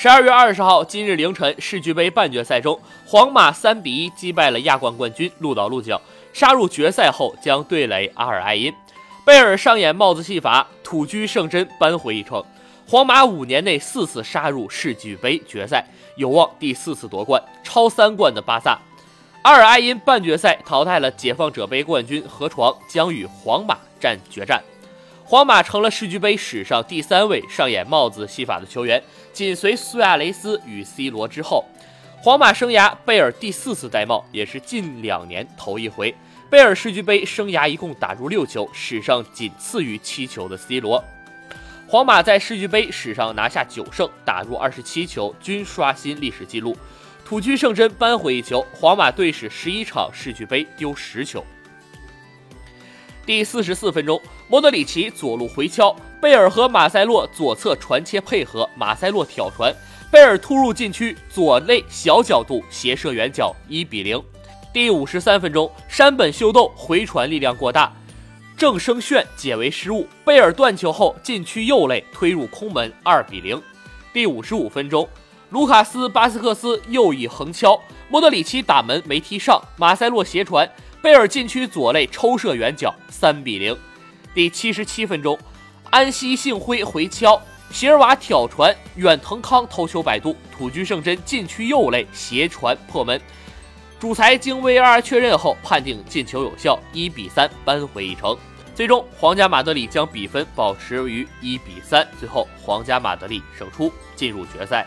十二月二十号，今日凌晨，世俱杯半决赛中，皇马三比一击败了亚冠冠军鹿岛鹿角，杀入决赛后将对垒阿尔艾因。贝尔上演帽子戏法，土居圣真扳回一城。皇马五年内四次杀入世俱杯决赛，有望第四次夺冠，超三冠的巴萨。阿尔艾因半决赛淘汰了解放者杯冠军河床，将与皇马战决战。皇马成了世俱杯史上第三位上演帽子戏法的球员，紧随苏亚雷斯与 C 罗之后。皇马生涯贝尔第四次戴帽，也是近两年头一回。贝尔世俱杯生涯一共打入六球，史上仅次于七球的 C 罗。皇马在世俱杯史上拿下九胜，打入二十七球，均刷新历史纪录。土居圣真扳回一球，皇马队史十一场世俱杯丢十球。第四十四分钟，莫德里奇左路回敲，贝尔和马塞洛左侧传切配合，马塞洛挑传，贝尔突入禁区左内小角度斜射远角，一比零。第五十三分钟，山本秀斗回传力量过大，郑生炫解围失误，贝尔断球后禁区右肋推入空门，二比零。第五十五分钟，卢卡斯巴斯克斯右翼横敲，莫德里奇打门没踢上，马塞洛斜传，贝尔禁区左肋抽射远角，三比零。第七十七分钟，安西幸辉回敲，席尔瓦挑传，远藤康头球摆渡，土居圣真禁区右肋斜传破门。主裁经 VAR 确认后判定进球有效，一比三扳回一城。最终，皇家马德里将比分保持于一比三。最后，皇家马德里胜出，进入决赛。